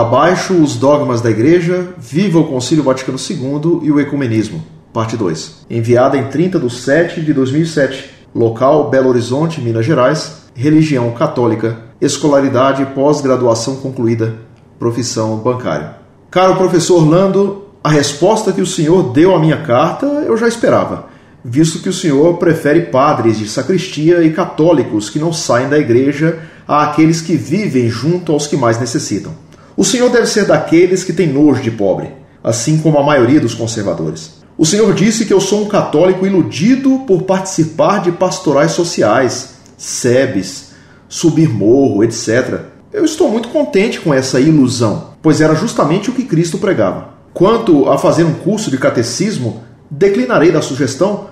Abaixo os dogmas da Igreja, viva o Concílio Vaticano II e o Ecumenismo, parte 2. Enviada em 30 de 7 de 2007. Local Belo Horizonte, Minas Gerais. Religião católica. Escolaridade pós-graduação concluída. Profissão bancária. Caro professor Orlando, a resposta que o senhor deu à minha carta eu já esperava, visto que o senhor prefere padres de sacristia e católicos que não saem da igreja àqueles que vivem junto aos que mais necessitam. O senhor deve ser daqueles que têm nojo de pobre, assim como a maioria dos conservadores. O senhor disse que eu sou um católico iludido por participar de pastorais sociais, SEBs, subir morro, etc. Eu estou muito contente com essa ilusão, pois era justamente o que Cristo pregava. Quanto a fazer um curso de catecismo, declinarei da sugestão,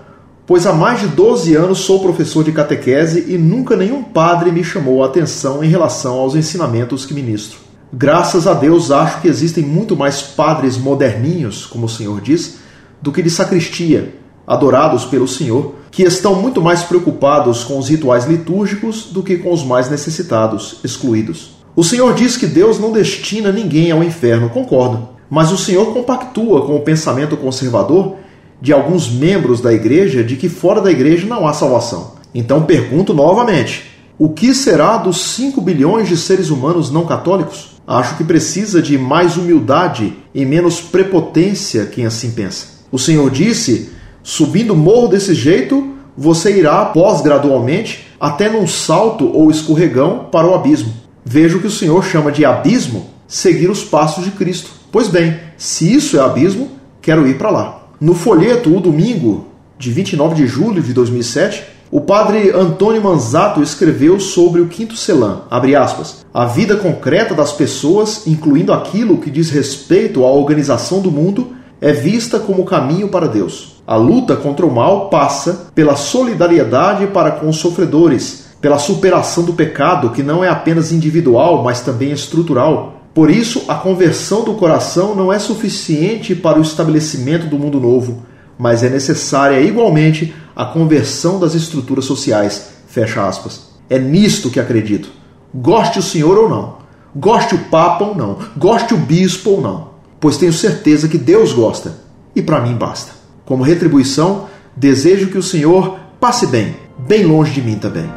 pois há mais de 12 anos sou professor de catequese e nunca nenhum padre me chamou a atenção em relação aos ensinamentos que ministro. Graças a Deus, acho que existem muito mais padres moderninhos, como o Senhor diz, do que de sacristia, adorados pelo Senhor, que estão muito mais preocupados com os rituais litúrgicos do que com os mais necessitados, excluídos. O Senhor diz que Deus não destina ninguém ao inferno, concordo, mas o Senhor compactua com o pensamento conservador de alguns membros da igreja de que fora da igreja não há salvação. Então pergunto novamente: o que será dos 5 bilhões de seres humanos não católicos? Acho que precisa de mais humildade e menos prepotência quem assim pensa. O Senhor disse: subindo o morro desse jeito, você irá pós-gradualmente até num salto ou escorregão para o abismo. Veja o que o Senhor chama de abismo, seguir os passos de Cristo. Pois bem, se isso é abismo, quero ir para lá. No folheto O Domingo, de 29 de julho de 2007, o padre Antônio Manzato escreveu sobre o quinto selam, aspas, a vida concreta das pessoas, incluindo aquilo que diz respeito à organização do mundo, é vista como caminho para Deus. A luta contra o mal passa pela solidariedade para com os sofredores, pela superação do pecado, que não é apenas individual, mas também estrutural. Por isso, a conversão do coração não é suficiente para o estabelecimento do mundo novo, mas é necessária igualmente a conversão das estruturas sociais. Fecha aspas. É nisto que acredito. Goste o senhor ou não, goste o papa ou não, goste o bispo ou não, pois tenho certeza que Deus gosta e para mim basta. Como retribuição, desejo que o senhor passe bem, bem longe de mim também.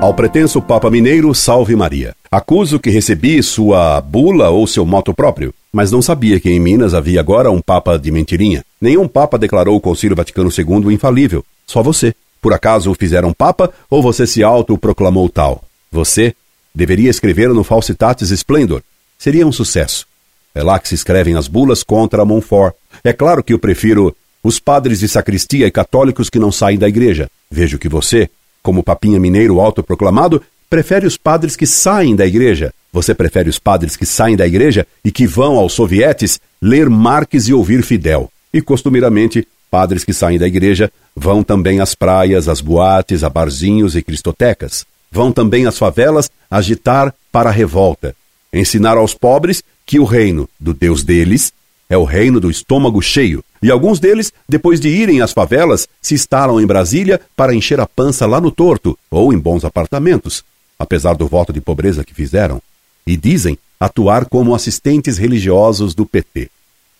Ao pretenso Papa Mineiro, salve Maria. Acuso que recebi sua bula ou seu moto próprio, mas não sabia que em Minas havia agora um Papa de mentirinha. Nenhum Papa declarou o Concílio Vaticano II infalível, só você. Por acaso o fizeram Papa ou você se autoproclamou tal? Você deveria escrever no Falsitatis Splendor. Seria um sucesso. É lá que se escrevem as bulas contra Montfort. É claro que eu prefiro os padres de sacristia e católicos que não saem da igreja. Vejo que você, como papinha mineiro autoproclamado, prefere os padres que saem da igreja. Você prefere os padres que saem da igreja e que vão aos sovietes ler Marx e ouvir Fidel. E costumeiramente, padres que saem da igreja vão também às praias, às boates, a barzinhos e cristotecas. Vão também às favelas agitar para a revolta. Ensinar aos pobres que o reino do Deus deles é o reino do estômago cheio, e alguns deles, depois de irem às favelas, se instalam em Brasília para encher a pança lá no torto ou em bons apartamentos, apesar do voto de pobreza que fizeram, e dizem atuar como assistentes religiosos do PT.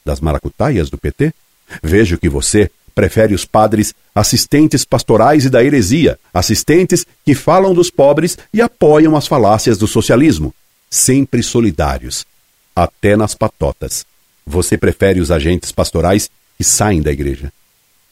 Das maracutaias do PT? Vejo que você prefere os padres assistentes pastorais e da heresia, assistentes que falam dos pobres e apoiam as falácias do socialismo, sempre solidários, até nas patotas. Você prefere os agentes pastorais que saem da igreja.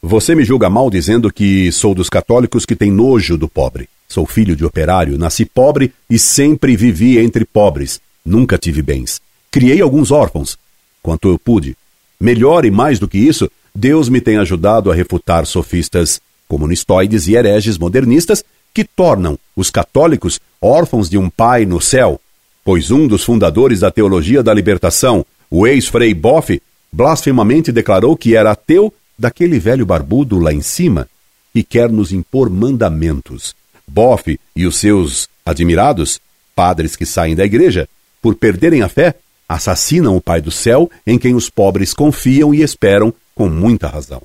Você me julga mal dizendo que sou dos católicos que tem nojo do pobre. Sou filho de operário, nasci pobre e sempre vivi entre pobres. Nunca tive bens. Criei alguns órfãos, quanto eu pude. Melhor e mais do que isso, Deus me tem ajudado a refutar sofistas comunistoides e hereges modernistas que tornam os católicos órfãos de um pai no céu, pois um dos fundadores da teologia da libertação, o ex-frei Boff blasfemamente declarou que era ateu daquele velho barbudo lá em cima que quer nos impor mandamentos. Boff e os seus admirados, padres que saem da igreja, por perderem a fé, assassinam o Pai do céu em quem os pobres confiam e esperam com muita razão.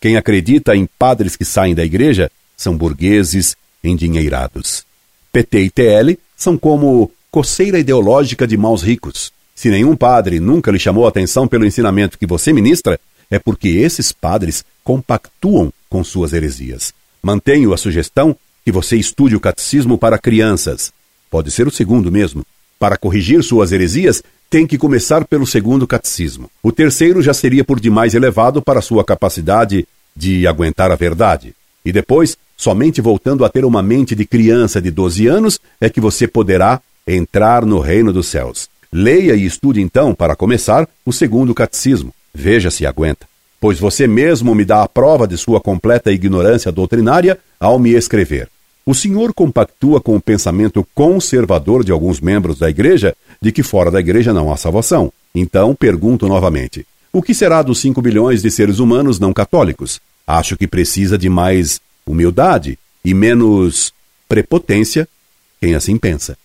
Quem acredita em padres que saem da igreja são burgueses endinheirados. PT e TL são como coceira ideológica de maus ricos. Se nenhum padre nunca lhe chamou atenção pelo ensinamento que você ministra, é porque esses padres compactuam com suas heresias. Mantenho a sugestão que você estude o catecismo para crianças. Pode ser o segundo mesmo. Para corrigir suas heresias, tem que começar pelo segundo catecismo. O terceiro já seria por demais elevado para sua capacidade de aguentar a verdade. E depois, somente voltando a ter uma mente de criança de 12 anos, é que você poderá entrar no reino dos céus. Leia e estude então, para começar, o segundo catecismo. Veja se aguenta. Pois você mesmo me dá a prova de sua completa ignorância doutrinária ao me escrever. O senhor compactua com o pensamento conservador de alguns membros da igreja de que fora da igreja não há salvação. Então, pergunto novamente: o que será dos 5 bilhões de seres humanos não católicos? Acho que precisa de mais humildade e menos prepotência quem assim pensa.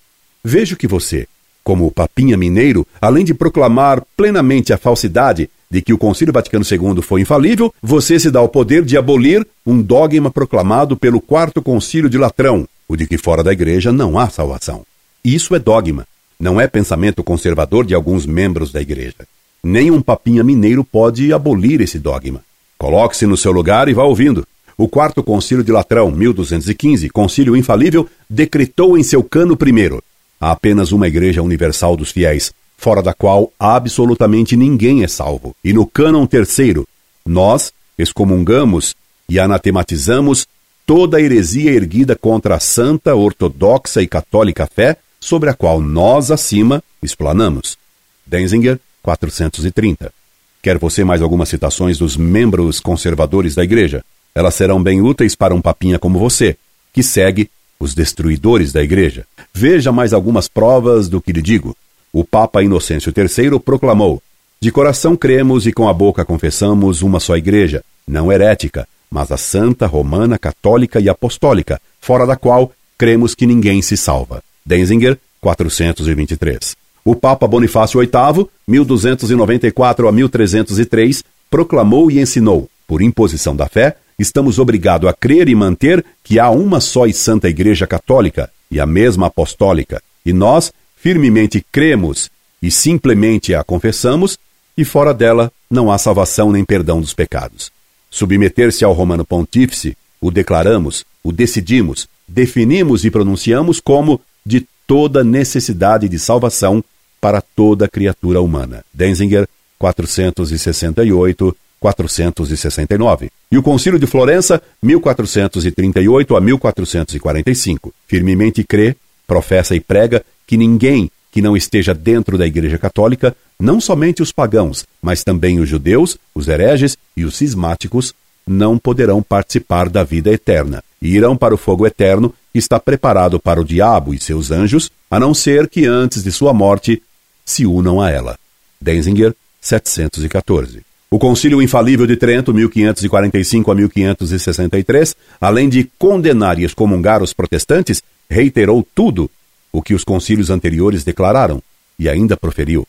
Vejo que você, como papinha mineiro, além de proclamar plenamente a falsidade de que o Concílio Vaticano II foi infalível, você se dá o poder de abolir um dogma proclamado pelo Quarto Concílio de Latrão, o de que fora da Igreja não há salvação. Isso é dogma, não é pensamento conservador de alguns membros da Igreja. Nem um papinha mineiro pode abolir esse dogma. Coloque-se no seu lugar e vá ouvindo. O Quarto Concílio de Latrão, 1215, concílio infalível, decretou em seu cano primeiro Há apenas uma Igreja Universal dos Fiéis, fora da qual absolutamente ninguém é salvo. E no cânon terceiro, nós excomungamos e anatematizamos toda heresia erguida contra a santa, ortodoxa e católica fé, sobre a qual nós acima explanamos. Denzinger, 430. Quer você mais algumas citações dos membros conservadores da Igreja? Elas serão bem úteis para um papinha como você, que segue os destruidores da Igreja. Veja mais algumas provas do que lhe digo. O Papa Inocêncio III proclamou: De coração cremos e com a boca confessamos uma só Igreja, não herética, mas a santa, romana, católica e apostólica, fora da qual cremos que ninguém se salva. Denzinger, 423. O Papa Bonifácio VIII, 1294 a 1303, proclamou e ensinou, por imposição da fé, estamos obrigados a crer e manter que há uma só e santa Igreja Católica e a mesma apostólica, e nós firmemente cremos e simplesmente a confessamos, e fora dela não há salvação nem perdão dos pecados. Submeter-se ao Romano Pontífice, o declaramos, o decidimos, definimos e pronunciamos como de toda necessidade de salvação para toda criatura humana. Denzinger, 468, 469, e o Concílio de Florença, 1438 a 1445. Firmemente crê, professa e prega que ninguém que não esteja dentro da Igreja Católica, não somente os pagãos, mas também os judeus, os hereges e os cismáticos, não poderão participar da vida eterna e irão para o fogo eterno que está preparado para o diabo e seus anjos, a não ser que antes de sua morte se unam a ela. Denzinger, 714. O Concílio Infalível de Trento, 1545 a 1563, além de condenar e excomungar os protestantes, reiterou tudo o que os concílios anteriores declararam e ainda proferiu: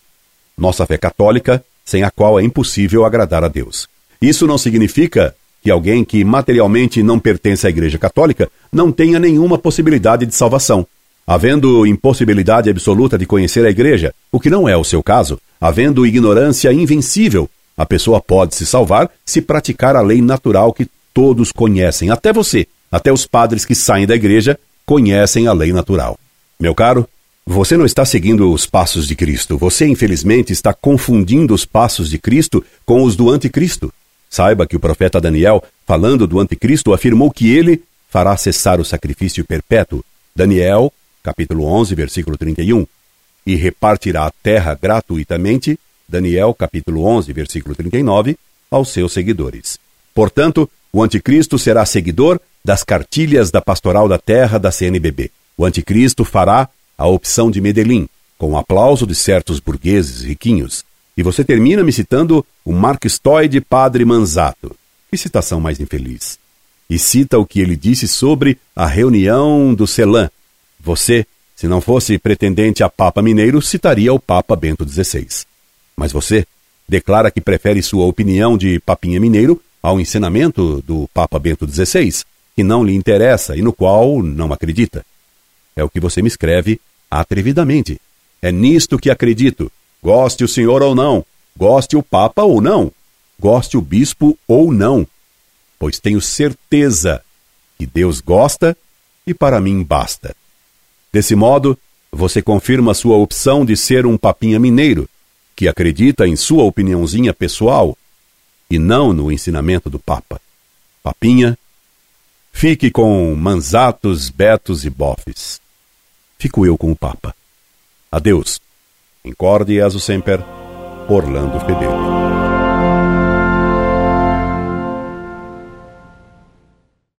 nossa fé católica, sem a qual é impossível agradar a Deus. Isso não significa que alguém que materialmente não pertence à Igreja Católica não tenha nenhuma possibilidade de salvação. Havendo impossibilidade absoluta de conhecer a Igreja, o que não é o seu caso, havendo ignorância invencível a pessoa pode se salvar se praticar a lei natural que todos conhecem, até você, até os padres que saem da igreja conhecem a lei natural. Meu caro, você não está seguindo os passos de Cristo. Você, infelizmente, está confundindo os passos de Cristo com os do Anticristo. Saiba que o profeta Daniel, falando do Anticristo, afirmou que ele fará cessar o sacrifício perpétuo. Daniel, capítulo 11, versículo 31. E repartirá a terra gratuitamente Daniel capítulo 11, versículo 39, aos seus seguidores. Portanto, o anticristo será seguidor das cartilhas da Pastoral da Terra da CNBB. O anticristo fará a opção de Medellín, com o aplauso de certos burgueses riquinhos. E você termina me citando o marxistoide Padre Manzato. Que citação mais infeliz. E cita o que ele disse sobre a reunião do Celan. Você, se não fosse pretendente a Papa Mineiro, citaria o Papa Bento XVI. Mas você declara que prefere sua opinião de papinha mineiro ao ensinamento do Papa Bento XVI, que não lhe interessa e no qual não acredita. É o que você me escreve atrevidamente. É nisto que acredito. Goste o senhor ou não, goste o papa ou não, goste o bispo ou não, pois tenho certeza que Deus gosta e para mim basta. Desse modo, você confirma sua opção de ser um papinha mineiro, que acredita em sua opiniãozinha pessoal e não no ensinamento do Papa. Papinha, fique com manzatos, betos e bofes. Fico eu com o Papa. Adeus. Incorde e aso semper, Orlando Fedeli.